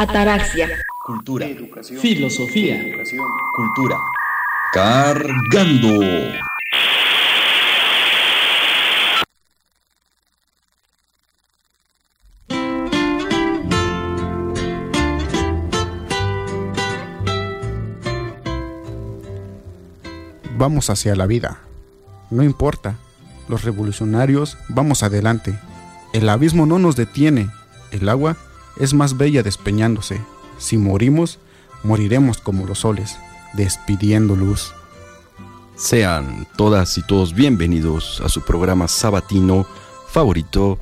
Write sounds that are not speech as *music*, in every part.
Ataraxia. Cultura. Educación. Filosofía. Educación. Cultura. Cargando. Vamos hacia la vida. No importa. Los revolucionarios vamos adelante. El abismo no nos detiene. El agua es más bella despeñándose. Si morimos, moriremos como los soles, despidiendo luz. Sean todas y todos bienvenidos a su programa sabatino favorito,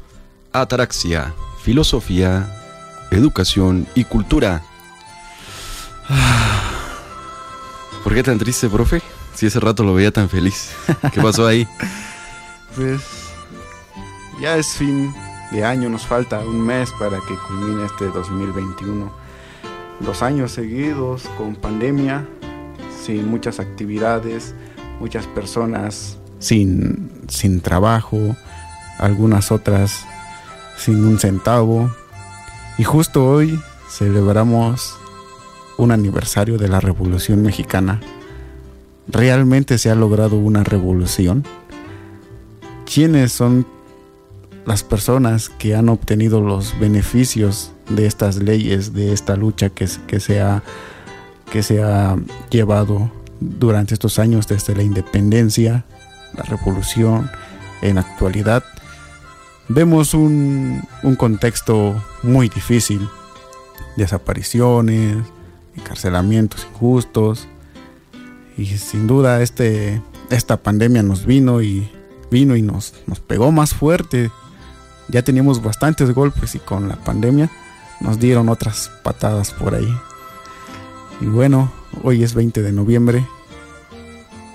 Ataraxia, Filosofía, Educación y Cultura. *sighs* ¿Por qué tan triste, profe? Si ese rato lo veía tan feliz. ¿Qué pasó ahí? *laughs* Pues ya es fin de año, nos falta un mes para que culmine este 2021. Dos años seguidos con pandemia, sin muchas actividades, muchas personas sin, sin trabajo, algunas otras sin un centavo. Y justo hoy celebramos un aniversario de la Revolución Mexicana. ¿Realmente se ha logrado una revolución? ¿Quiénes son las personas que han obtenido los beneficios de estas leyes, de esta lucha que, se, ha, que se ha llevado durante estos años desde la independencia, la revolución, en actualidad, vemos un, un contexto muy difícil, desapariciones, encarcelamientos injustos, y sin duda este, esta pandemia nos vino y vino y nos, nos pegó más fuerte ya teníamos bastantes golpes y con la pandemia nos dieron otras patadas por ahí. Y bueno, hoy es 20 de noviembre,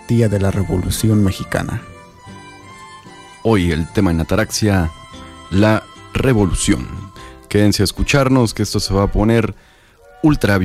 día de la Revolución Mexicana. Hoy el tema en Ataraxia, la revolución. Quédense a escucharnos que esto se va a poner ultra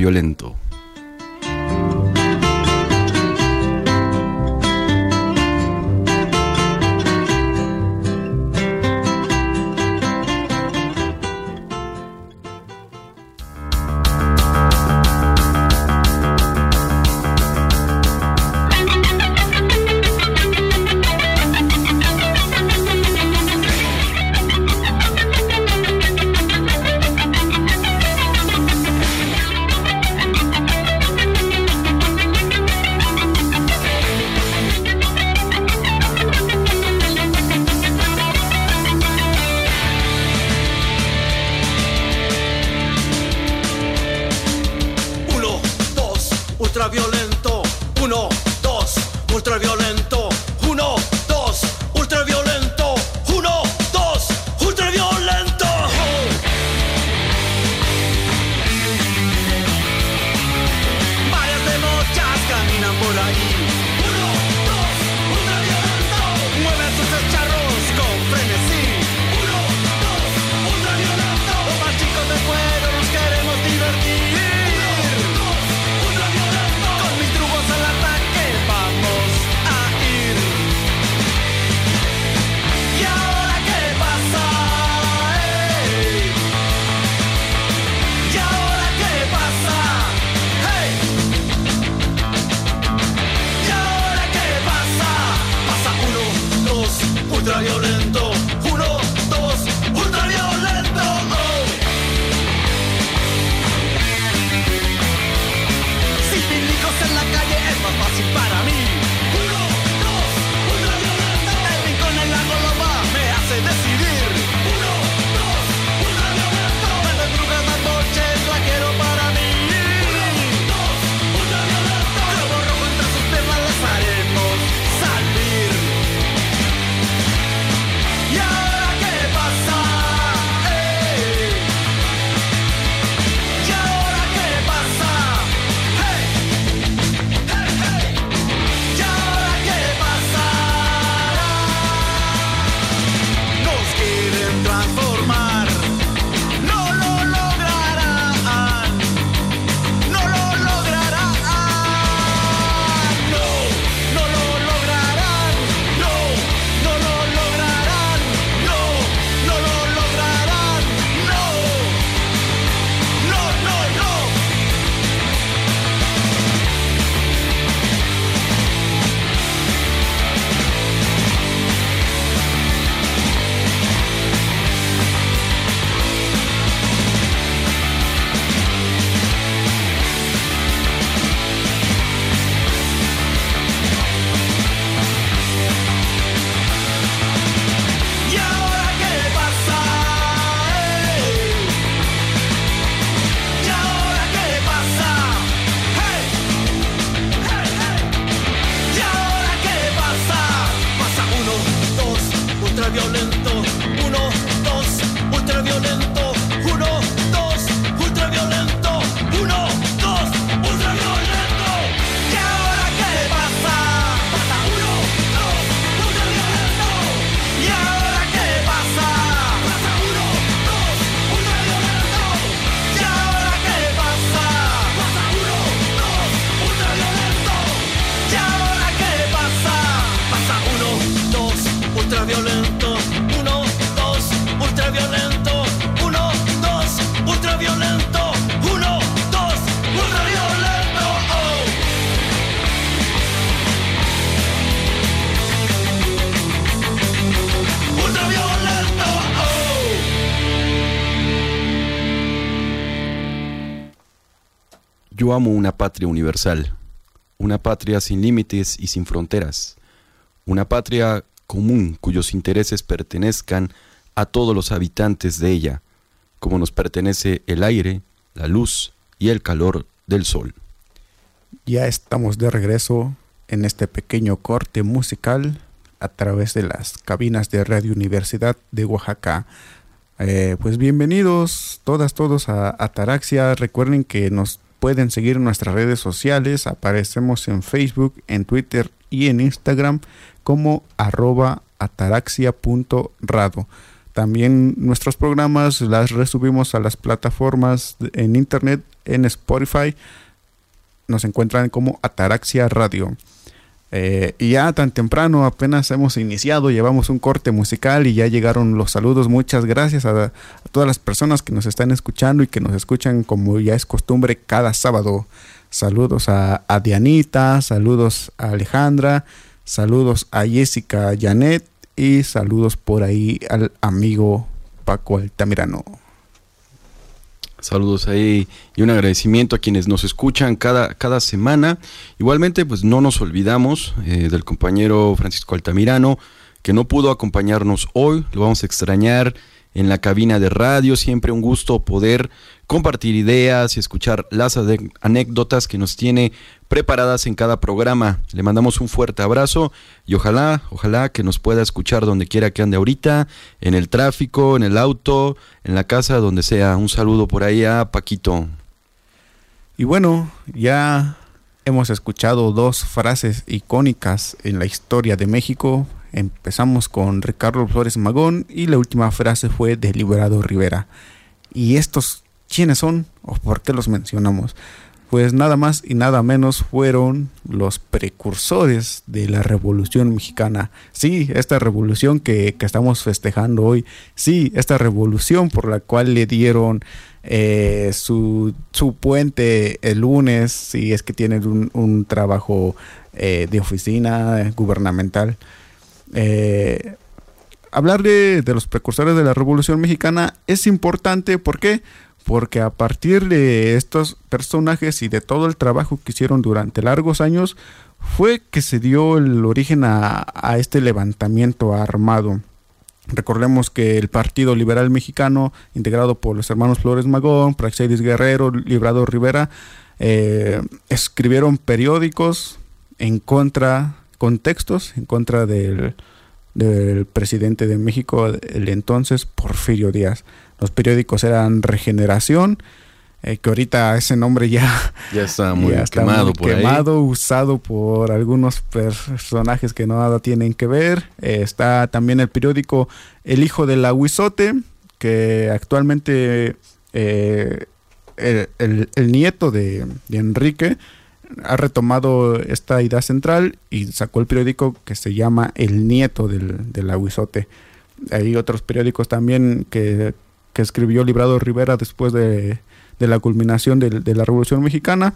amo una patria universal, una patria sin límites y sin fronteras, una patria común cuyos intereses pertenezcan a todos los habitantes de ella, como nos pertenece el aire, la luz y el calor del sol. Ya estamos de regreso en este pequeño corte musical a través de las cabinas de Radio Universidad de Oaxaca. Eh, pues bienvenidos todas, todos a Ataraxia. Recuerden que nos pueden seguir nuestras redes sociales. Aparecemos en Facebook, en Twitter y en Instagram como arroba ataraxia.rado. También nuestros programas las resubimos a las plataformas en internet, en Spotify. Nos encuentran como Ataraxia Radio. Eh, y ya tan temprano, apenas hemos iniciado, llevamos un corte musical y ya llegaron los saludos. Muchas gracias a, todas las personas que nos están escuchando y que nos escuchan como ya es costumbre cada sábado. Saludos a, a Dianita, saludos a Alejandra, saludos a Jessica Janet y saludos por ahí al amigo Paco Altamirano. Saludos ahí y un agradecimiento a quienes nos escuchan cada, cada semana. Igualmente, pues no nos olvidamos eh, del compañero Francisco Altamirano, que no pudo acompañarnos hoy. Lo vamos a extrañar en la cabina de radio. Siempre un gusto poder compartir ideas y escuchar las anécdotas que nos tiene preparadas en cada programa. Le mandamos un fuerte abrazo y ojalá, ojalá que nos pueda escuchar donde quiera que ande ahorita, en el tráfico, en el auto, en la casa, donde sea. Un saludo por ahí a Paquito. Y bueno, ya hemos escuchado dos frases icónicas en la historia de México Empezamos con Ricardo Flores Magón y la última frase fue de Liberado Rivera. ¿Y estos quiénes son o por qué los mencionamos? Pues nada más y nada menos fueron los precursores de la Revolución Mexicana. Sí, esta revolución que, estamos festejando hoy. Sí, esta revolución por la cual le dieron eh, su, su, puente el lunes, si es que tienen un, trabajo eh, de oficina gubernamental. Eh, hablar de, los precursores de la Revolución Mexicana es importante, ¿por qué? Porque a partir de estos personajes y de todo el trabajo que hicieron durante largos años, fue que se dio el origen a, este levantamiento armado. Recordemos que el Partido Liberal Mexicano, integrado por los hermanos Flores Magón, Praxedis Guerrero, Librado Rivera, eh, escribieron periódicos en contra contextos en contra del, presidente de México, el entonces Porfirio Díaz. Los periódicos eran Regeneración, eh, que ahorita ese nombre ya, ya está *laughs* muy quemado, por quemado usado por algunos personajes que nada tienen que ver. Eh, está también el periódico El Hijo del Aguizote, que actualmente eh, el, nieto de, de Enrique ha retomado esta idea central y sacó el periódico que se llama El Nieto del, del Aguizote. Hay otros periódicos también que, escribió Librado Rivera después de, la culminación de, de, la Revolución Mexicana.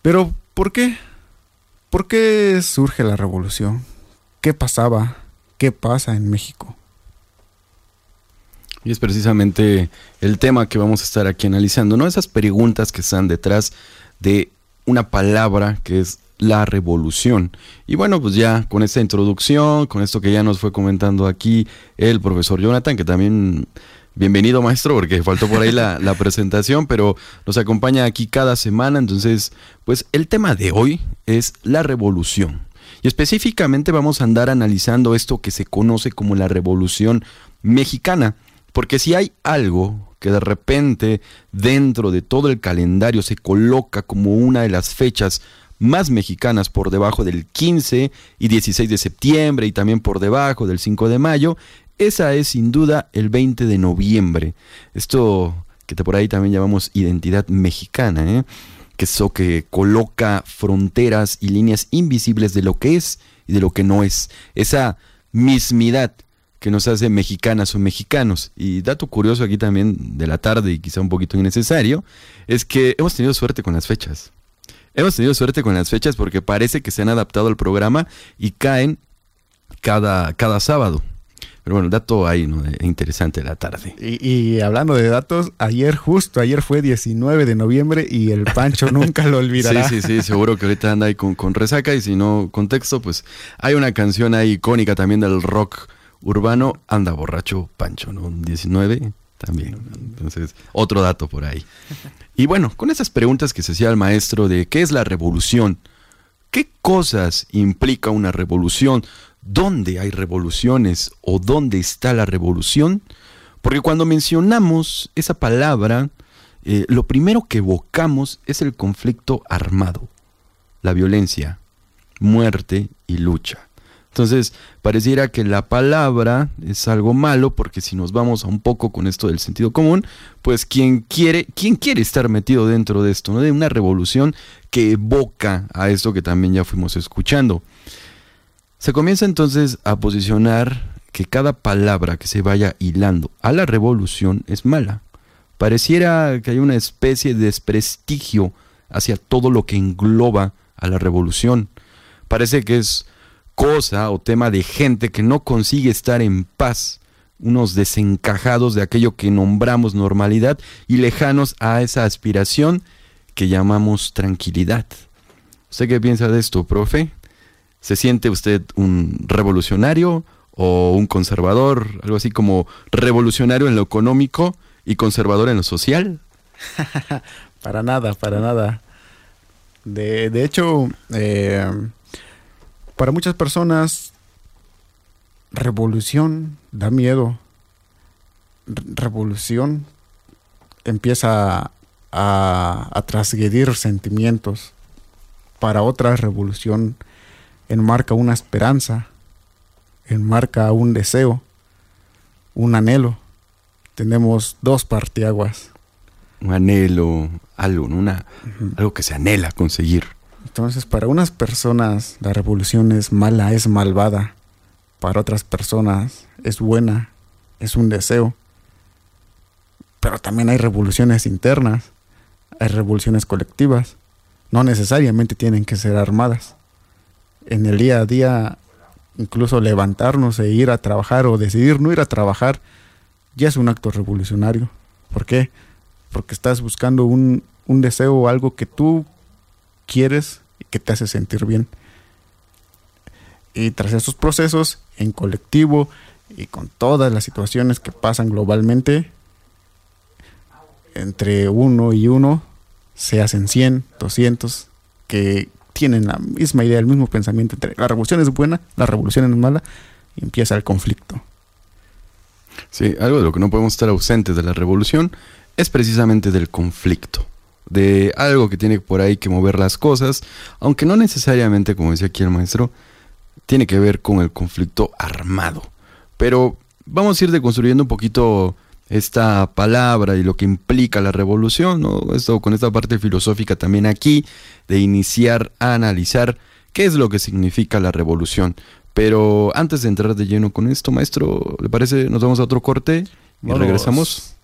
Pero, ¿por qué? ¿Por qué surge la revolución? ¿Qué pasaba? ¿Qué pasa en México? Y es precisamente el tema que vamos a estar aquí analizando, ¿no? Esas preguntas que están detrás de una palabra que es la revolución. Y bueno, pues ya con esta introducción, con esto que ya nos fue comentando aquí el profesor Jonathan, que también bienvenido maestro, porque faltó por ahí la, *laughs* la, presentación, pero nos acompaña aquí cada semana. Entonces, pues el tema de hoy es la revolución. Y específicamente vamos a andar analizando esto que se conoce como la revolución mexicana. Porque si hay algo que de repente dentro de todo el calendario se coloca como una de las fechas más mexicanas por debajo del 15 y 16 de septiembre y también por debajo del 5 de mayo, esa es sin duda el 20 de noviembre. Esto que por ahí también llamamos identidad mexicana, ¿eh? que es eso que coloca fronteras y líneas invisibles de lo que es y de lo que no es. Esa mismidad que nos hace mexicanas o mexicanos. Y dato curioso aquí también de la tarde y quizá un poquito innecesario, es que hemos tenido suerte con las fechas. Hemos tenido suerte con las fechas porque parece que se han adaptado al programa y caen cada, cada sábado. Pero bueno, dato ahí, ¿no? Interesante la tarde. Y, hablando de datos, ayer justo, ayer fue 19 de noviembre y el Pancho *laughs* nunca lo olvidará. Sí, sí, sí, seguro que ahorita anda ahí con, con resaca y si no, contexto, pues hay una canción ahí icónica también del rock urbano, Anda Borracho Pancho, ¿no? 19 también. Entonces, otro dato por ahí. Y bueno, con esas preguntas que se hacía el maestro de qué es la revolución, qué cosas implica una revolución, dónde hay revoluciones o dónde está la revolución, porque cuando mencionamos esa palabra, eh, lo primero que evocamos es el conflicto armado, la violencia, muerte y lucha. Entonces, pareciera que la palabra es algo malo porque si nos vamos a un poco con esto del sentido común, pues quien quiere, quién quiere estar metido dentro de esto. De una revolución que evoca a esto que también ya fuimos escuchando. Se comienza entonces a posicionar que cada palabra que se vaya hilando a la revolución es mala. Pareciera que hay una especie de desprestigio hacia todo lo que engloba a la revolución. Parece que es cosa o tema de gente que no consigue estar en paz, unos desencajados de aquello que nombramos normalidad y lejanos a esa aspiración que llamamos tranquilidad. ¿Usted qué piensa de esto, profe? ¿Se siente usted un revolucionario o un conservador? Algo así como revolucionario en lo económico y conservador en lo social. *laughs* para nada, para nada. De, de hecho, eh, para muchas personas, revolución da miedo. Revolución empieza a, a transgredir sentimientos. Para otras, revolución enmarca una esperanza, enmarca un deseo, un anhelo. Tenemos dos partiaguas. Un anhelo, algo, una, algo que se anhela conseguir. Entonces, para unas personas la revolución es mala, es malvada. Para otras personas es buena, es un deseo. Pero también hay revoluciones internas, hay revoluciones colectivas. No necesariamente tienen que ser armadas en el día a día, incluso levantarnos e ir a trabajar o decidir no ir a trabajar, ya es un acto revolucionario. ¿Por qué? Porque estás buscando un, un deseo o algo que tú quieres y que te hace sentir bien. Y tras esos procesos, en colectivo y con todas las situaciones que pasan globalmente, entre uno y uno se hacen 100, 200, que tienen la misma idea, el mismo pensamiento entre la revolución es buena, la revolución es mala, y empieza el conflicto. Sí, algo de lo que no podemos estar ausentes de la revolución es precisamente del conflicto, de algo que tiene por ahí que mover las cosas, aunque no necesariamente, como decía aquí el maestro, tiene que ver con el conflicto armado. Pero vamos a ir deconstruyendo un poquito esta palabra y lo que implica la revolución, ¿no? Esto con esta parte filosófica también aquí, de iniciar a analizar qué es lo que significa la revolución. Pero antes de entrar de lleno con esto, maestro, ¿le parece? Nos vamos a otro corte y regresamos.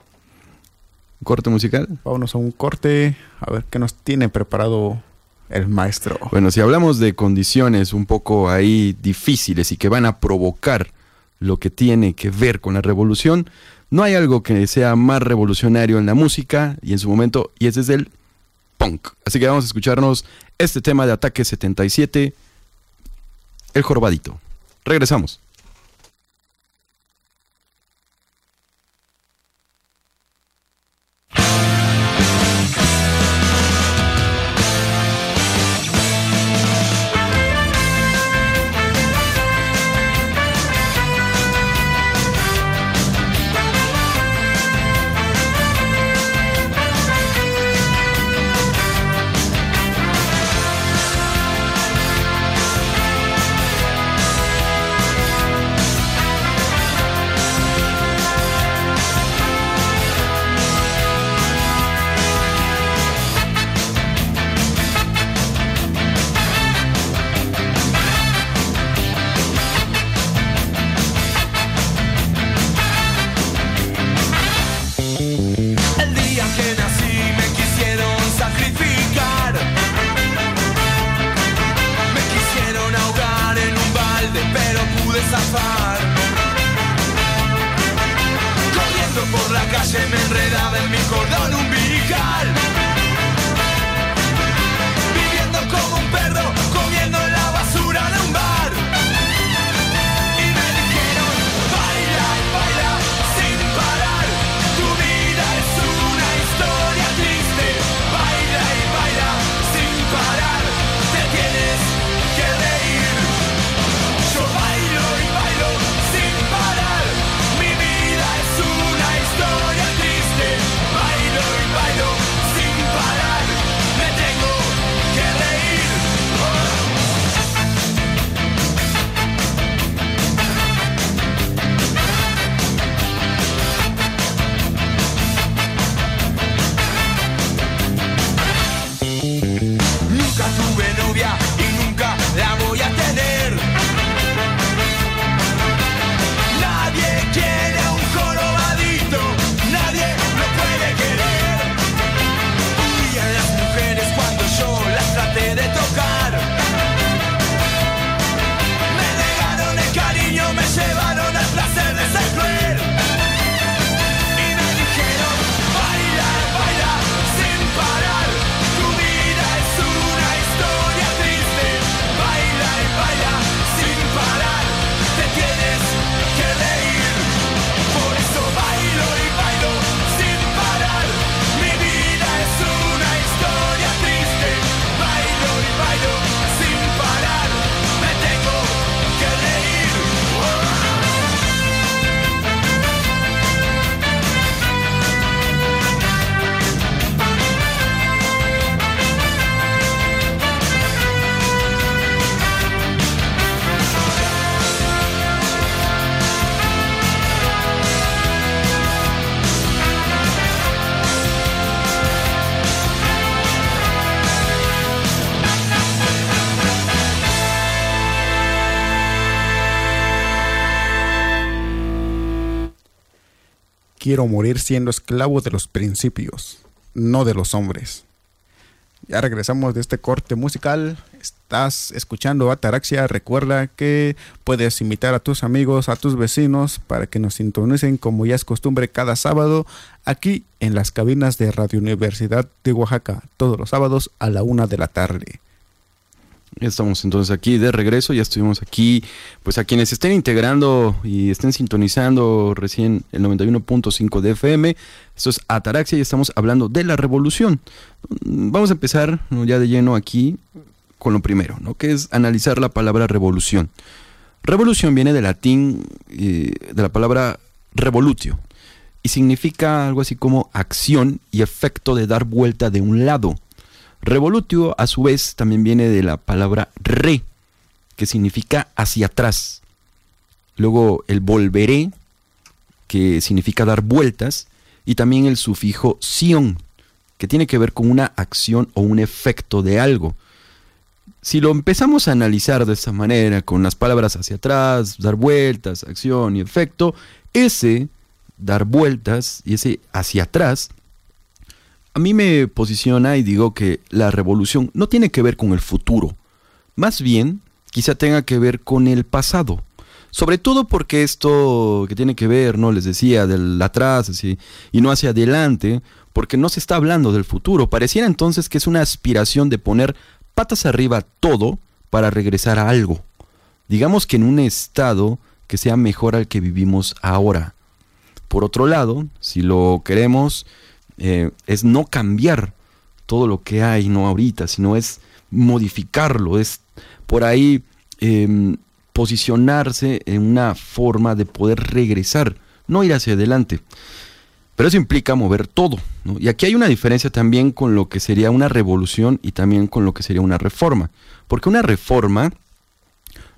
¿Un corte musical? Vámonos a un corte, a ver qué nos tiene preparado el maestro. Bueno, si hablamos de condiciones un poco ahí difíciles y que van a provocar lo que tiene que ver con la revolución, no hay algo que sea más revolucionario en la música y en su momento, y ese es el punk. Así que vamos a escucharnos este tema de Ataque 77, El Jorobadito. Regresamos. Quiero morir siendo esclavo de los principios, no de los hombres. Ya regresamos de este corte musical. Estás escuchando Ataraxia. Recuerda que puedes invitar a tus amigos, a tus vecinos para que nos sintonicen como ya es costumbre cada sábado aquí en las cabinas de Radio Universidad de Oaxaca, todos los sábados a la una de la tarde. Estamos entonces aquí de regreso, ya estuvimos aquí, pues a quienes estén integrando y estén sintonizando recién el 91.5 de FM, esto es Ataraxia y estamos hablando de la revolución. Vamos a empezar ya de lleno aquí con lo primero, ¿no? que es analizar la palabra revolución. Revolución viene del latín, eh, de la palabra revolutio, y significa algo así como acción y efecto de dar vuelta de un lado Revolutio, a su vez, también viene de la palabra re, que significa hacia atrás. Luego el volveré, que significa dar vueltas, y también el sufijo sion, que tiene que ver con una acción o un efecto de algo. Si lo empezamos a analizar de esta manera, con las palabras hacia atrás, dar vueltas, acción y efecto, ese dar vueltas y ese hacia atrás a mí me posiciona y digo que la revolución no tiene que ver con el futuro, más bien quizá tenga que ver con el pasado. Sobre todo porque esto que tiene que ver, ¿no? Les decía, del atrás así, y no hacia adelante, porque no se está hablando del futuro. Pareciera entonces que es una aspiración de poner patas arriba todo para regresar a algo. Digamos que en un estado que sea mejor al que vivimos ahora. Por otro lado, si lo queremos eh, es no cambiar todo lo que hay, no ahorita, sino es modificarlo, es por ahí em, posicionarse en una forma de poder regresar, no ir hacia adelante. Pero eso implica mover todo. Y aquí hay una diferencia también con lo que sería una revolución y también con lo que sería una reforma. Porque una reforma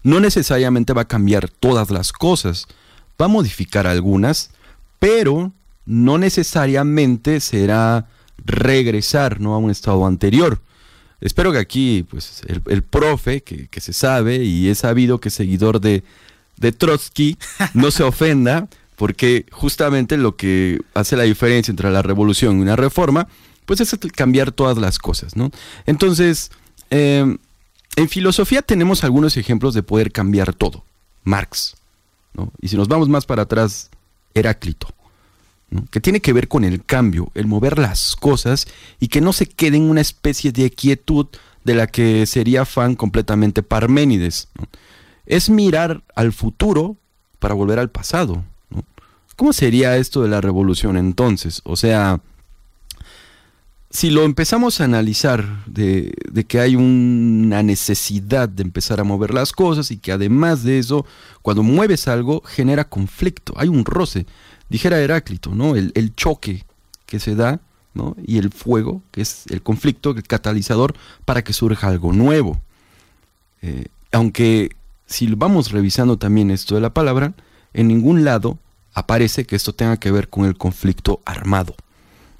no necesariamente va a cambiar todas las cosas, va a modificar algunas, pero no necesariamente será regresar ¿no? a un estado anterior. Espero que aquí pues, el, profe, que, se sabe y es sabido que es seguidor de, de Trotsky, *laughs* no se ofenda, porque justamente lo que hace la diferencia entre la revolución y una reforma, pues es cambiar todas las cosas. ¿no? Entonces, em, en filosofía tenemos algunos ejemplos de poder cambiar todo. Marx. ¿no? Y si nos vamos más para atrás, Heráclito que tiene que ver con el cambio, el mover las cosas y que no se quede en una especie de quietud de la que sería fan completamente Parménides. Es mirar al futuro para volver al pasado. ¿Cómo sería esto de la revolución entonces? O sea, si lo empezamos a analizar de, de, que hay una necesidad de empezar a mover las cosas y que además de eso, cuando mueves algo, genera conflicto, hay un roce dijera Heráclito, ¿no? El, choque que se da, ¿no? Y el fuego, que es el conflicto, el catalizador para que surja algo nuevo. Eh, aunque si vamos revisando también esto de la palabra, en ningún lado aparece que esto tenga que ver con el conflicto armado.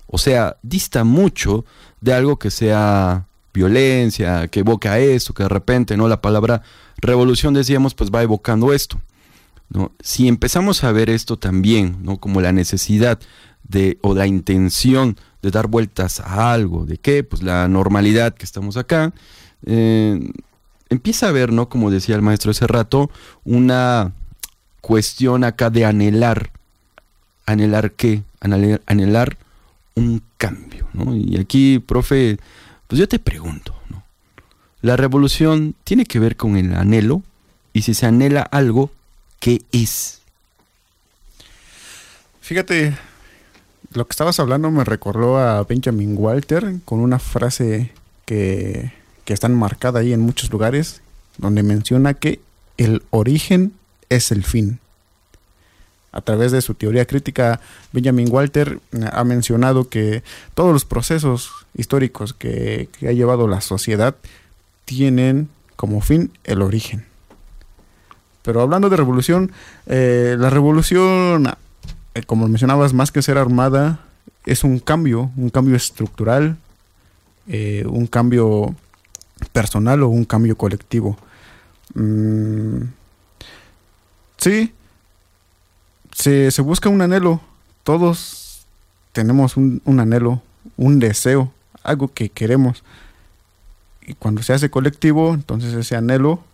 O sea, dista mucho de algo que sea violencia, que evoque a esto, que de repente, ¿no? La palabra revolución, decíamos, pues va evocando esto. Si empezamos a ver esto también, ¿no? Como la necesidad de, o la intención de dar vueltas a algo, de qué, pues la normalidad que estamos acá, eh, empieza a ver, ¿no? Como decía el maestro hace rato, una cuestión acá de anhelar, anhelar qué, anhelar, anhelar un cambio. Y aquí, profe, pues yo te pregunto, ¿no? La revolución tiene que ver con el anhelo, y si se anhela algo, ¿Qué es? Fíjate, lo que estabas hablando me recordó a Benjamin Walter con una frase que, que está enmarcada ahí en muchos lugares, donde menciona que el origen es el fin. A través de su teoría crítica, Benjamin Walter ha mencionado que todos los procesos históricos que, que ha llevado la sociedad tienen como fin el origen. Pero hablando de revolución, eh, la revolución, eh, como mencionabas, más que ser armada, es un cambio, un cambio estructural, eh, un cambio personal o un cambio colectivo. Mm, sí, se, busca un anhelo, todos tenemos un, un anhelo, un deseo, algo que queremos. Y cuando se hace colectivo, entonces ese anhelo,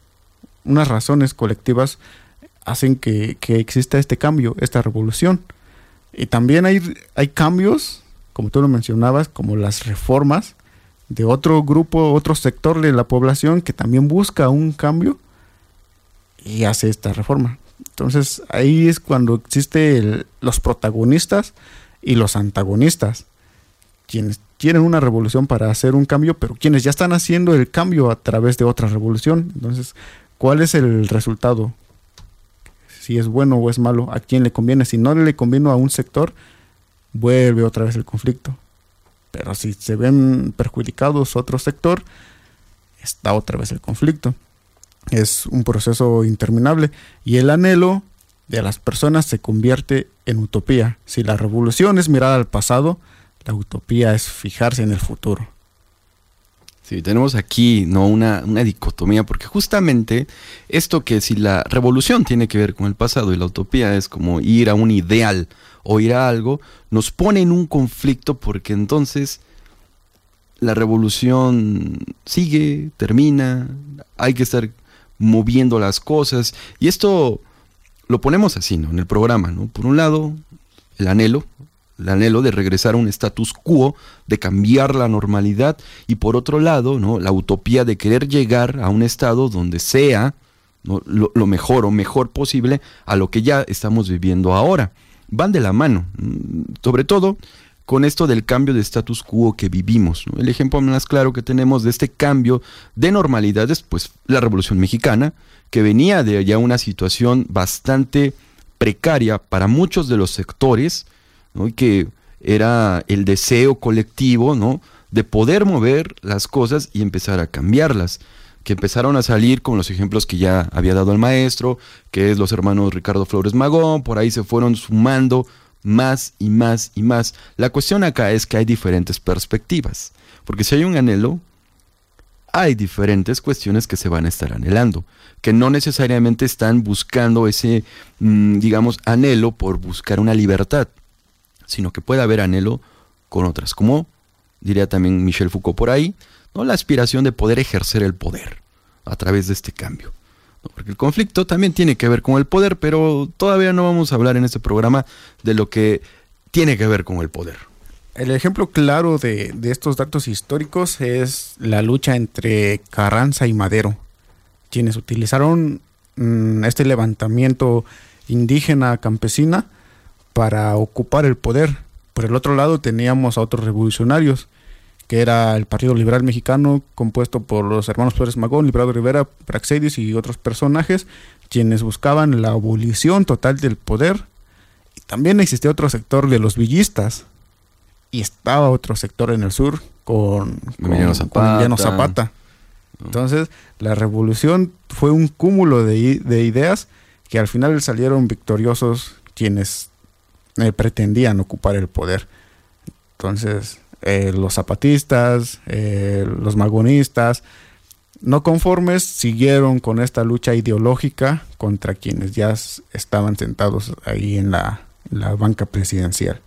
unas razones colectivas hacen que, que exista este cambio, esta revolución. Y también hay, hay cambios, como tú lo mencionabas, como las reformas de otro grupo, otro sector de la población que también busca un cambio y hace esta reforma. Entonces ahí es cuando existen los protagonistas y los antagonistas, quienes tienen una revolución para hacer un cambio, pero quienes ya están haciendo el cambio a través de otra revolución. Entonces, ¿cuál es el resultado? Si es bueno o es malo, a quién le conviene. Si no le conviene a un sector, vuelve otra vez el conflicto. Pero si se ven perjudicados otro sector, está otra vez el conflicto. Es un proceso interminable y el anhelo de las personas se convierte en utopía. Si la revolución es mirar al pasado, la utopía es fijarse en el futuro. Sí, tenemos aquí ¿no? una, una, dicotomía, porque justamente esto que si la revolución tiene que ver con el pasado y la utopía es como ir a un ideal o ir a algo, nos pone en un conflicto porque entonces la revolución sigue, termina, hay que estar moviendo las cosas y esto lo ponemos así, ¿no? En el programa, ¿no? Por un lado, el anhelo, el anhelo de regresar a un status quo, de cambiar la normalidad, y por otro lado, ¿no? la utopía de querer llegar a un estado donde sea lo, lo, mejor o mejor posible a lo que ya estamos viviendo ahora. Van de la mano, mm, sobre todo con esto del cambio de status quo que vivimos. ¿no? El ejemplo más claro que tenemos de este cambio de normalidad es pues, la Revolución Mexicana, que venía de ya una situación bastante precaria para muchos de los sectores, y que era el deseo colectivo ¿no? de poder mover las cosas y empezar a cambiarlas que empezaron a salir con los ejemplos que ya había dado el maestro, que es los hermanos Ricardo Flores Magón, por ahí se fueron sumando más y más y más. La cuestión acá es que hay diferentes perspectivas, porque si hay un anhelo, hay diferentes cuestiones que se van a estar anhelando, que no necesariamente están buscando ese, mm, digamos, anhelo por buscar una libertad, sino que puede haber anhelo con otras, como diría también Michel Foucault por ahí, ¿no? la aspiración de poder ejercer el poder a través de este cambio. Porque el conflicto también tiene que ver con el poder, pero todavía no vamos a hablar en este programa de lo que tiene que ver con el poder. El ejemplo claro de, de estos datos históricos es la lucha entre Carranza y Madero, quienes utilizaron mmm, este levantamiento indígena campesina para ocupar el poder. Por el otro lado teníamos a otros revolucionarios, que era el Partido Liberal Mexicano, compuesto por los hermanos Flores Magón, Librado Rivera, Praxedis y otros personajes, quienes buscaban la abolición total del poder. Y también existía otro sector de los villistas, y estaba otro sector en el sur con, con, Zapata. con Zapata. Entonces, la revolución fue un cúmulo de, de ideas que al final salieron victoriosos quienes eh, pretendían ocupar el poder. Entonces, eh, los zapatistas, eh, los magonistas, no conformes, siguieron con esta lucha ideológica contra quienes ya estaban sentados ahí en la, la banca presidencial.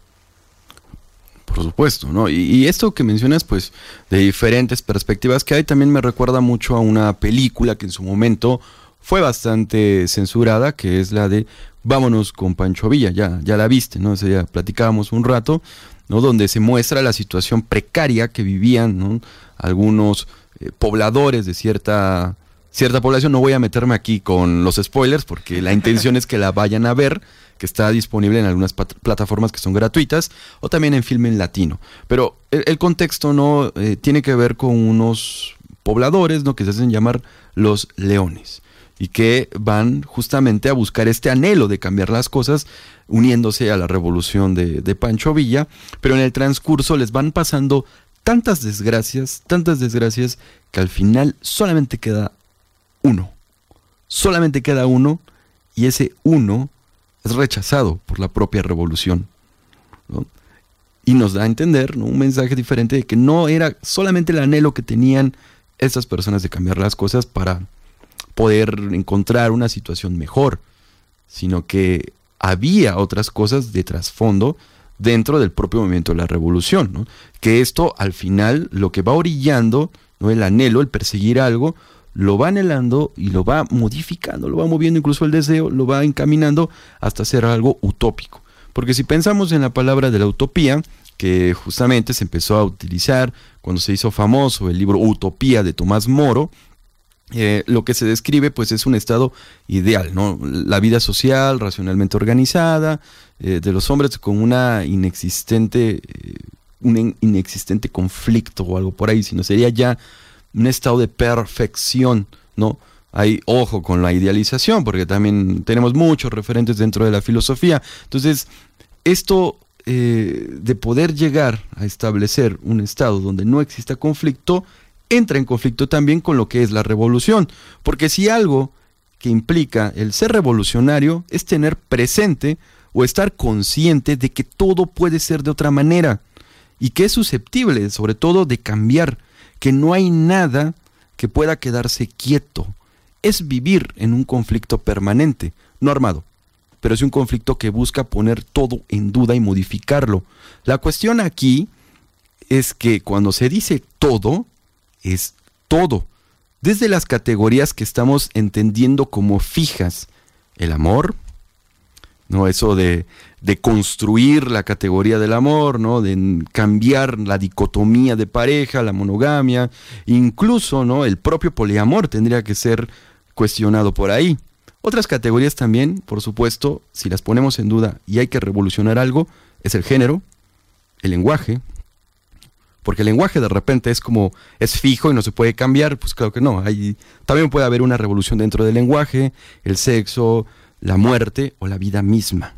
Por supuesto, ¿no? Y, y, esto que mencionas, pues, de diferentes perspectivas que hay, también me recuerda mucho a una película que en su momento fue bastante censurada, que es la de Vámonos con Pancho Villa, ya, ya la viste, ¿no? Ese día platicábamos un rato, ¿no? Donde se muestra la situación precaria que vivían, ¿no? Algunos eh, pobladores de cierta, cierta población. No voy a meterme aquí con los spoilers porque la intención es que la vayan a ver, que está disponible en algunas plataformas que son gratuitas, o también en Filme en Latino. Pero el, el contexto no eh, tiene que ver con unos pobladores, ¿no? Que se hacen llamar los leones y que van justamente a buscar este anhelo de cambiar las cosas, uniéndose a la revolución de, de, Pancho Villa, pero en el transcurso les van pasando tantas desgracias, tantas desgracias, que al final solamente queda uno, solamente queda uno, y ese uno es rechazado por la propia revolución. Y nos da a entender un mensaje diferente de que no era solamente el anhelo que tenían estas personas de cambiar las cosas para poder encontrar una situación mejor, sino que había otras cosas de trasfondo dentro del propio movimiento de la revolución, que esto al final lo que va orillando, ¿no? el anhelo, el perseguir algo, lo va anhelando y lo va modificando, lo va moviendo incluso el deseo, lo va encaminando hasta ser algo utópico. Porque si pensamos en la palabra de la utopía, que justamente se empezó a utilizar cuando se hizo famoso el libro Utopía de Tomás Moro, eh, lo que se describe pues es un estado ideal, ¿no? La vida social racionalmente organizada, eh, de los hombres con una inexistente, eh, un inexistente conflicto o algo por ahí, sino sería ya un estado de perfección, ¿no? Hay ojo con la idealización, porque también tenemos muchos referentes dentro de la filosofía. Entonces, esto de poder llegar a establecer un estado donde no exista conflicto, entra en conflicto también con lo que es la revolución. Porque si algo que implica el ser revolucionario es tener presente o estar consciente de que todo puede ser de otra manera y que es susceptible sobre todo de cambiar, que no hay nada que pueda quedarse quieto. Es vivir en un conflicto permanente, no armado, pero es un conflicto que busca poner todo en duda y modificarlo. La cuestión aquí es que cuando se dice todo, es todo, desde las categorías que estamos entendiendo como fijas, el amor, ¿no? Eso de, de, construir la categoría del amor, ¿no? De cambiar la dicotomía de pareja, la monogamia, incluso, ¿no? El propio poliamor tendría que ser cuestionado por ahí. Otras categorías también, por supuesto, si las ponemos en duda y hay que revolucionar algo, es el género, el lenguaje, porque el lenguaje de repente es como, es fijo y no se puede cambiar, pues claro que no, también puede haber una revolución dentro del lenguaje, el sexo, la muerte o la vida misma.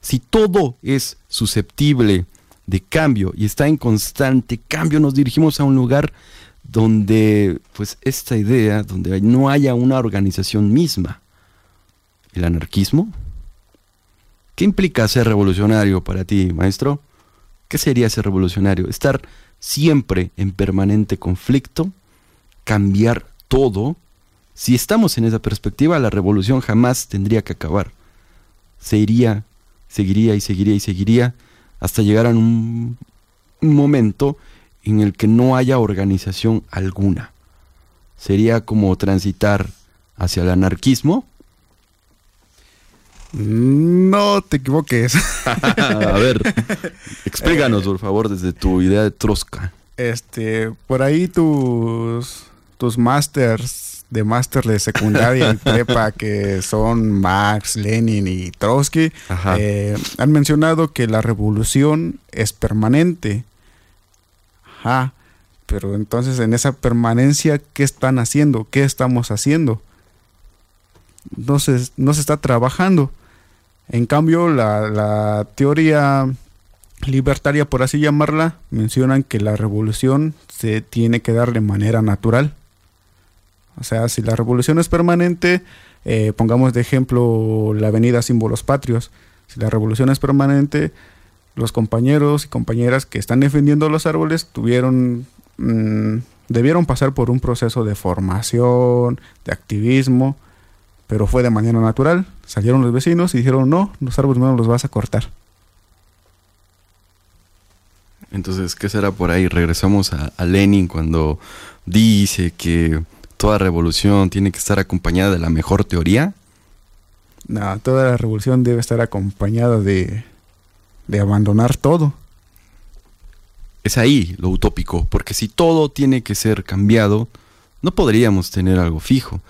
Si todo es susceptible de cambio y está en constante cambio, nos dirigimos a un lugar donde, pues, esta idea, donde no haya una organización misma. ¿El anarquismo? ¿Qué implica ser revolucionario para ti, maestro? ¿Qué sería ser revolucionario? Estar siempre en permanente conflicto, cambiar todo. Si estamos en esa perspectiva, la revolución jamás tendría que acabar. Se iría, seguiría y seguiría y seguiría hasta llegar a un, un momento en el que no haya organización alguna. Sería como transitar hacia el anarquismo, no te equivoques. *laughs* a ver, explícanos, por favor, desde tu idea de Troska. Este, por ahí tus, tus masters de máster de secundaria y *laughs* prepa, que son Marx, Lenin y Trotsky, eh, han mencionado que la revolución es permanente. Ajá. Pero entonces en esa permanencia, ¿qué están haciendo? ¿Qué estamos haciendo? No no se está trabajando. En cambio, la, teoría libertaria, por así llamarla, mencionan que la revolución se tiene que dar de manera natural. O sea, si la revolución es permanente, eh, pongamos de ejemplo la avenida Símbolos Patrios. Si la revolución es permanente, los compañeros y compañeras que están defendiendo los árboles tuvieron, mm, debieron pasar por un proceso de formación, de activismo, pero fue de manera natural. Salieron los vecinos y dijeron, no, los árboles no los vas a cortar. Entonces, ¿qué será por ahí? Regresamos a, Lenin cuando dice que toda revolución tiene que estar acompañada de la mejor teoría. No, toda la revolución debe estar acompañada de, de abandonar todo. Es ahí lo utópico, porque si todo tiene que ser cambiado, no podríamos tener algo fijo.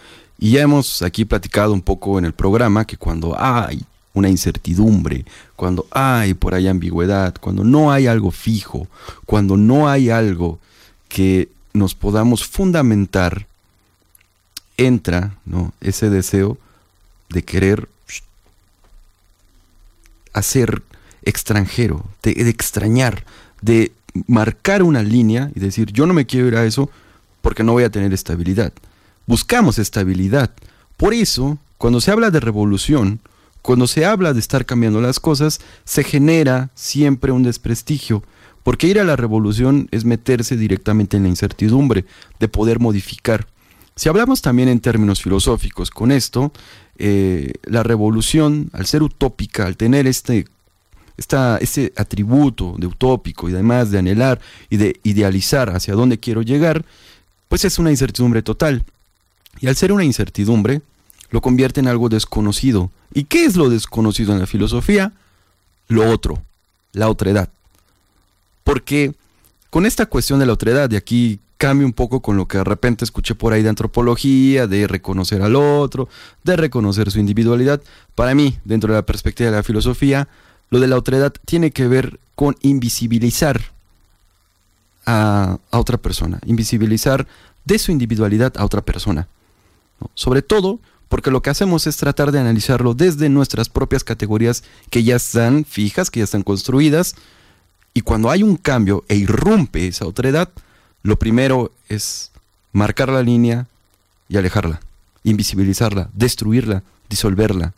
Y ya hemos aquí platicado un poco en el programa que cuando hay una incertidumbre, cuando hay por ahí ambigüedad, cuando no hay algo fijo, cuando no hay algo que nos podamos fundamentar, entra ¿no? ese deseo de querer hacer extranjero, de, de, extrañar, de marcar una línea y decir, yo no me quiero ir a eso porque no voy a tener estabilidad buscamos estabilidad. Por eso, cuando se habla de revolución, cuando se habla de estar cambiando las cosas, se genera siempre un desprestigio, porque ir a la revolución es meterse directamente en la incertidumbre de poder modificar. Si hablamos también en términos filosóficos con esto, eh, la revolución, al ser utópica, al tener este, esta, ese atributo de utópico y además de anhelar y de idealizar hacia dónde quiero llegar, pues es una incertidumbre total. Y al ser una incertidumbre, lo convierte en algo desconocido. ¿Y qué es lo desconocido en la filosofía? Lo otro, la otredad. Porque con esta cuestión de la otredad, y aquí cambio un poco con lo que de repente escuché por ahí de antropología, de reconocer al otro, de reconocer su individualidad, para mí, dentro de la perspectiva de la filosofía, lo de la otredad tiene que ver con invisibilizar a, otra persona, invisibilizar de su individualidad a otra persona. Sobre todo porque lo que hacemos es tratar de analizarlo desde nuestras propias categorías que ya están fijas, que ya están construidas, y cuando hay un cambio e irrumpe esa otredad, lo primero es marcar la línea y alejarla, invisibilizarla, destruirla, disolverla.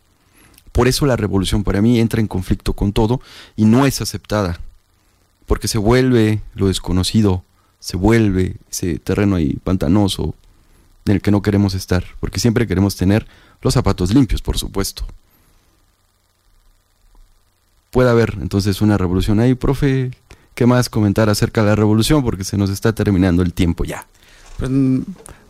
Por eso la revolución para mí entra en conflicto con todo y no es aceptada, porque se vuelve lo desconocido, se vuelve ese terreno ahí pantanoso en el que no queremos estar, porque siempre queremos tener los zapatos limpios, por supuesto. Puede haber entonces una revolución ahí, profe. ¿Qué más comentar acerca de la revolución? Porque se nos está terminando el tiempo ya. Pues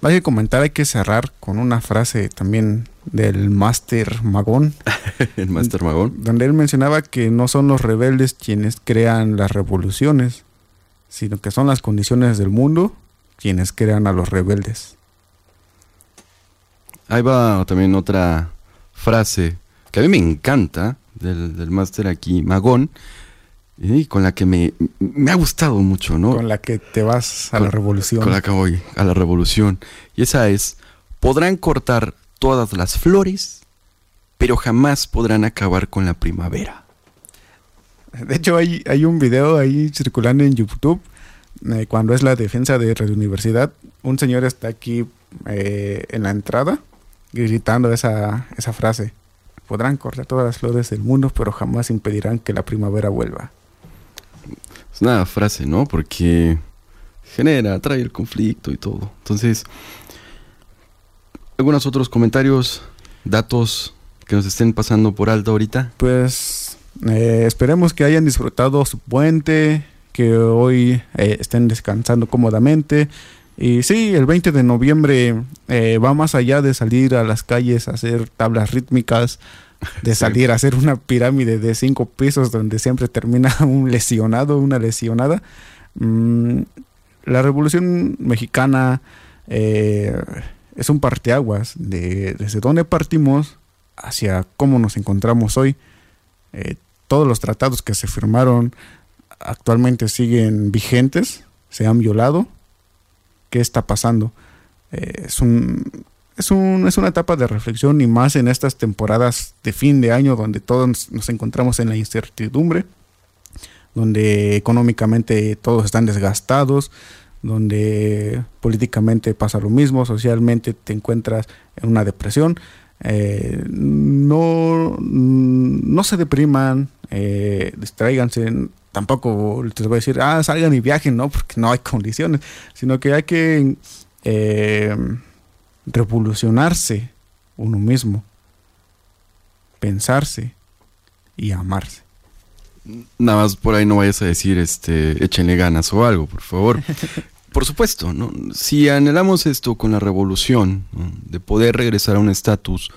hay que comentar, hay que cerrar con una frase también del Máster Magón. *laughs* el Máster Magón. Donde él mencionaba que no son los rebeldes quienes crean las revoluciones, sino que son las condiciones del mundo quienes crean a los rebeldes. Ahí va también otra frase que a mí me encanta del, del Máster aquí, Magón, y con la que me, me, ha gustado mucho, ¿no? Con la que te vas a la revolución. Con la que voy a la revolución. Y esa es, podrán cortar todas las flores, pero jamás podrán acabar con la primavera. De hecho, hay, hay un video ahí circulando en YouTube, eh, cuando es la defensa de Radio Universidad. Un señor está aquí eh, en la entrada, gritando esa, esa frase. Podrán cortar todas las flores del mundo, pero jamás impedirán que la primavera vuelva. Es una frase, ¿no? Porque genera, trae el conflicto y todo. Entonces, algunos otros comentarios, datos que nos estén pasando por alto ahorita. Pues eh, esperemos que hayan disfrutado su puente, que hoy eh, estén descansando cómodamente. Y sí, el 20 de noviembre eh, va más allá de salir a las calles a hacer tablas rítmicas, de *laughs* salir a hacer una pirámide de cinco pisos donde siempre termina *laughs* un lesionado, una lesionada. Mm, la Revolución Mexicana eh, es un parteaguas de desde dónde partimos hacia cómo nos encontramos hoy. Eh, todos los tratados que se firmaron actualmente siguen vigentes, se han violado. ¿Qué está pasando? Eh, es un es, un, es una etapa de reflexión y más en estas temporadas de fin de año donde todos nos encontramos en la incertidumbre, donde económicamente todos están desgastados, donde políticamente pasa lo mismo, socialmente te encuentras en una depresión. Eh, no, no se depriman, eh, distraiganse, tampoco les voy a decir, ah, salgan y viajen, no, porque no hay *laughs* condiciones, sino que hay que eh, revolucionarse uno mismo, pensarse y amarse. Nada más por ahí no vayas a decir, este, échenle ganas o algo, por favor. *laughs* por supuesto, ¿no? si anhelamos esto con la revolución, de poder regresar a un estatus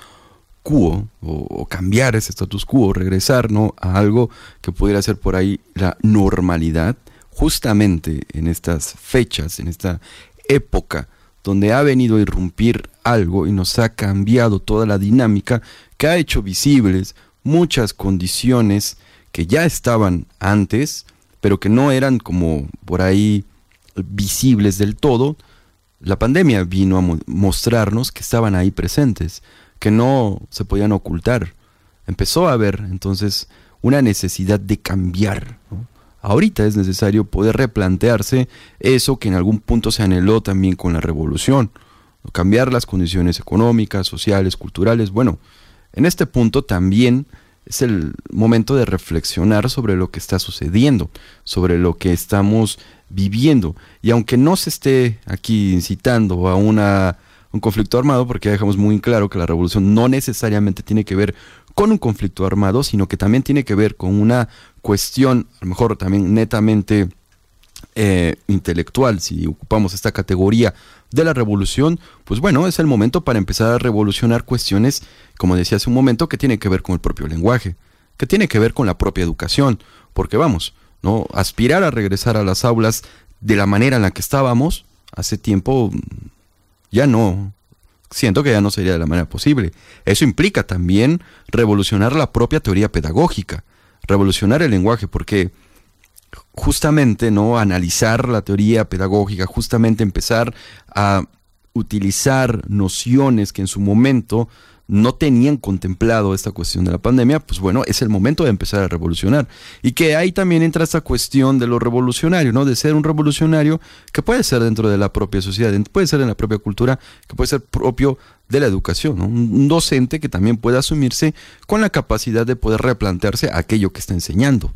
quo o, cambiar ese status quo, regresar ¿no? a algo que pudiera ser por ahí la normalidad, justamente en estas fechas, en esta época donde ha venido a irrumpir algo y nos ha cambiado toda la dinámica, que ha hecho visibles muchas condiciones que ya estaban antes, pero que no eran como por ahí visibles del todo, la pandemia vino a mostrarnos que estaban ahí presentes, que no se podían ocultar. Empezó a haber entonces una necesidad de cambiar. Ahorita es necesario poder replantearse eso que en algún punto se anheló también con la revolución, cambiar las condiciones económicas, sociales, culturales. Bueno, en este punto también es el momento de reflexionar sobre lo que está sucediendo, sobre lo que estamos viviendo. Y aunque no se esté aquí incitando a una, un conflicto armado, porque ya dejamos muy claro que la revolución no necesariamente tiene que ver con un conflicto armado, sino que también tiene que ver con una cuestión, a lo mejor también netamente eh, intelectual, si ocupamos esta categoría de la revolución, pues bueno, es el momento para empezar a revolucionar cuestiones, como decía hace un momento, que tienen que ver con el propio lenguaje, que tiene que ver con la propia educación, porque vamos, ¿no? Aspirar a regresar a las aulas de la manera en la que estábamos hace tiempo ya no, siento que ya no sería de la manera posible. Eso implica también revolucionar la propia teoría pedagógica, revolucionar el lenguaje, porque justamente no analizar la teoría pedagógica, justamente empezar a utilizar nociones que en su momento no tenían contemplado esta cuestión de la pandemia, pues bueno, es el momento de empezar a revolucionar. Y que ahí también entra esta cuestión de lo revolucionario, ¿no? De ser un revolucionario que puede ser dentro de la propia sociedad, puede ser en la propia cultura, que puede ser propio de la educación, ¿no? Un docente que también puede asumirse con la capacidad de poder replantearse aquello que está enseñando.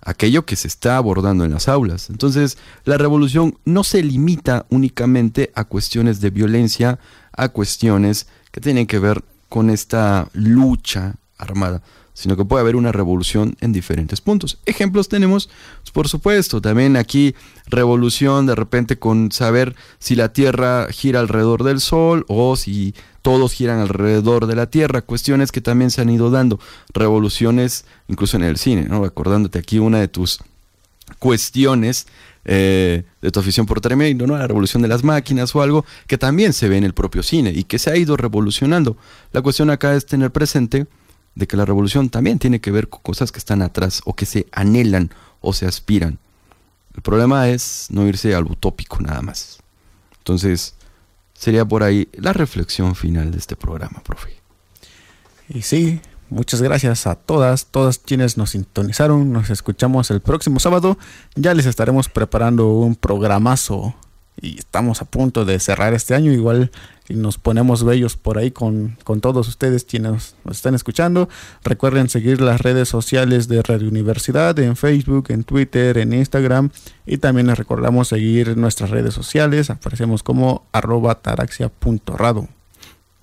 aquello que se está abordando en las aulas. Entonces, la revolución no se limita únicamente a cuestiones de violencia, a cuestiones que tienen que ver con esta lucha armada, sino que puede haber una revolución en diferentes puntos. Ejemplos tenemos, por supuesto, también aquí revolución de repente con saber si la Tierra gira alrededor del Sol o si todos giran alrededor de la Tierra, cuestiones que también se han ido dando, revoluciones incluso en el cine, ¿no? Acordándote aquí una de tus cuestiones eh, de tu afición por tremendo, ¿no? La revolución de las máquinas o algo que también se ve en el propio cine y que se ha ido revolucionando. La cuestión acá es tener presente de que la revolución también tiene que ver con cosas que están atrás o que se anhelan o se aspiran. El problema es no irse al utópico nada más. Entonces, sería por ahí la reflexión final de este programa, profe. Y sí, Muchas gracias a todas, todas quienes nos sintonizaron. Nos escuchamos el próximo sábado. Ya les estaremos preparando un programazo y estamos a punto de cerrar este año. Igual nos ponemos bellos por ahí con, todos ustedes quienes nos están escuchando. Recuerden seguir las redes sociales de Radio Universidad en Facebook, en Twitter, en Instagram. Y también les recordamos seguir nuestras redes sociales. Aparecemos como arroba taraxia.rado.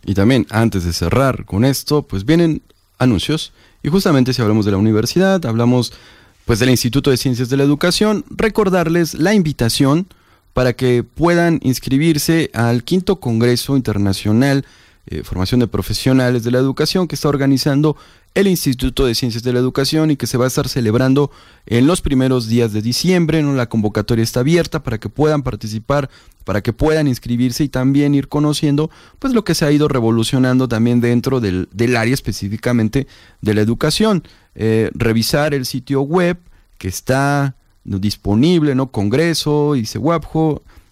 Y también antes de cerrar con esto, pues vienen anuncios. Y justamente si hablamos de la universidad, hablamos pues del Instituto de Ciencias de la Educación, recordarles la invitación para que puedan inscribirse al quinto Congreso Internacional eh, Formación de Profesionales de la Educación que está organizando el Instituto de Ciencias de la Educación y que se va a estar celebrando en los primeros días de diciembre. ¿no? La convocatoria está abierta para que puedan participar, para que puedan inscribirse y también ir conociendo pues lo que se ha ido revolucionando también dentro del, área específicamente de la educación. Eh, revisar el sitio web que está disponible, ¿no? Congreso, y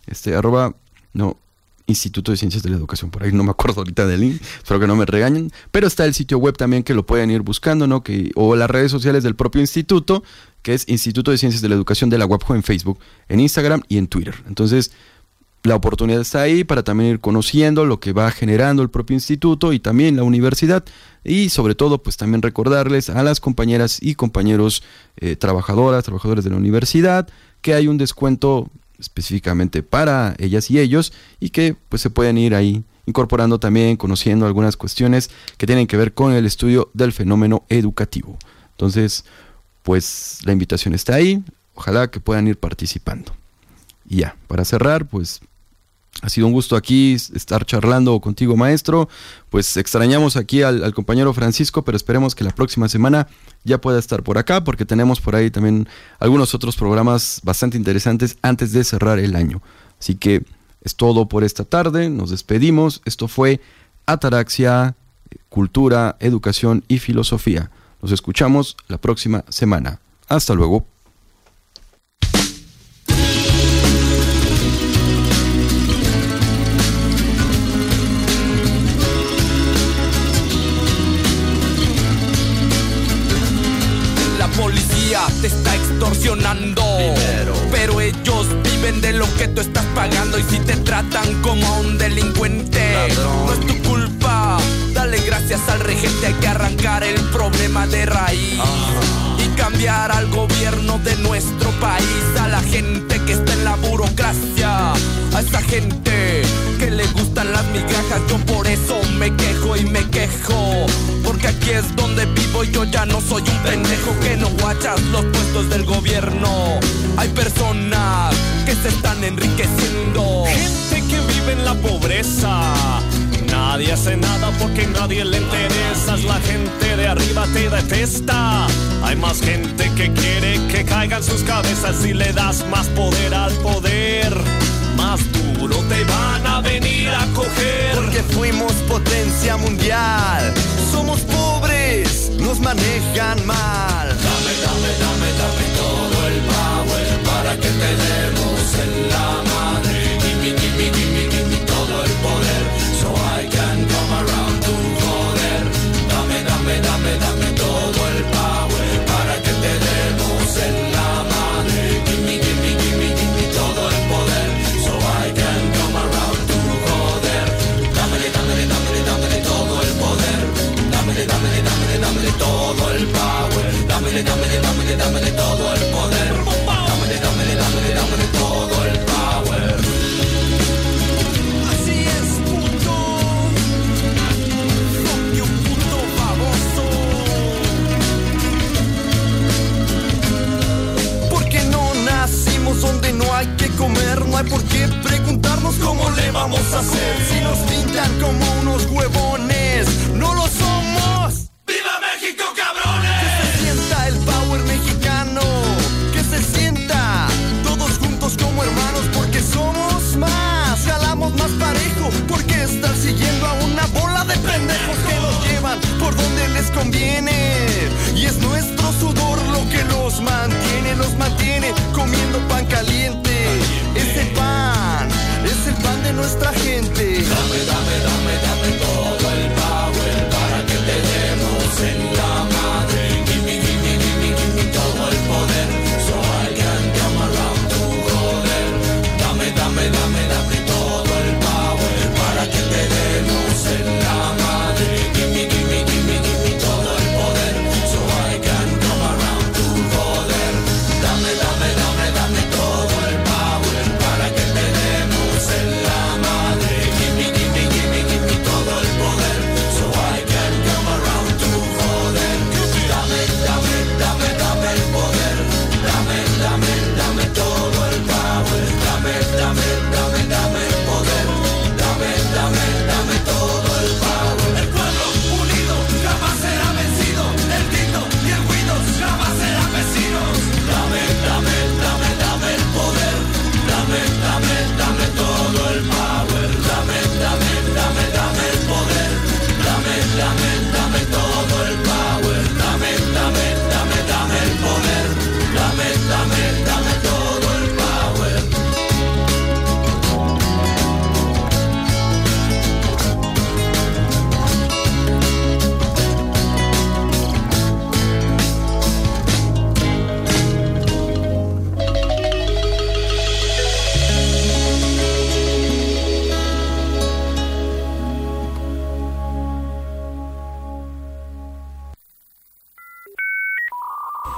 este, arroba, no, Instituto de Ciencias de la Educación, por ahí no me acuerdo ahorita del link, espero que no me regañen, pero está el sitio web también que lo pueden ir buscando, ¿no? Que, o las redes sociales del propio instituto, que es Instituto de Ciencias de la Educación de la UAPJO en Facebook, en Instagram y en Twitter. Entonces, la oportunidad está ahí para también ir conociendo lo que va generando el propio instituto y también la universidad y sobre todo pues también recordarles a las compañeras y compañeros eh, trabajadoras, trabajadores de la universidad que hay un descuento específicamente para ellas y ellos y que pues se pueden ir ahí incorporando también, conociendo algunas cuestiones que tienen que ver con el estudio del fenómeno educativo. Entonces, pues la invitación está ahí, ojalá que puedan ir participando. Y ya, para cerrar, pues ha sido un gusto aquí estar charlando contigo, maestro. Pues extrañamos aquí al, compañero Francisco, pero esperemos que la próxima semana ya pueda estar por acá, porque tenemos por ahí también algunos otros programas bastante interesantes antes de cerrar el año. Así que es todo por esta tarde. Nos despedimos. Esto fue Ataraxia, Cultura, Educación y Filosofía. Nos escuchamos la próxima semana. Hasta luego. te. Hay más gente que quiere que caigan sus cabezas y le das más poder al poder. Más duro te van a venir a coger. Porque fuimos potencia mundial. Somos pobres, nos manejan mal. Dame, dame, dame, dame todo el power para que te demos el por qué preguntarnos cómo le vamos a hacer. Si nos pintan como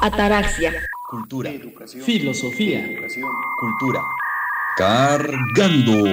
Ataraxia. Cultura. Educación. Filosofía. Cultura. Cargando.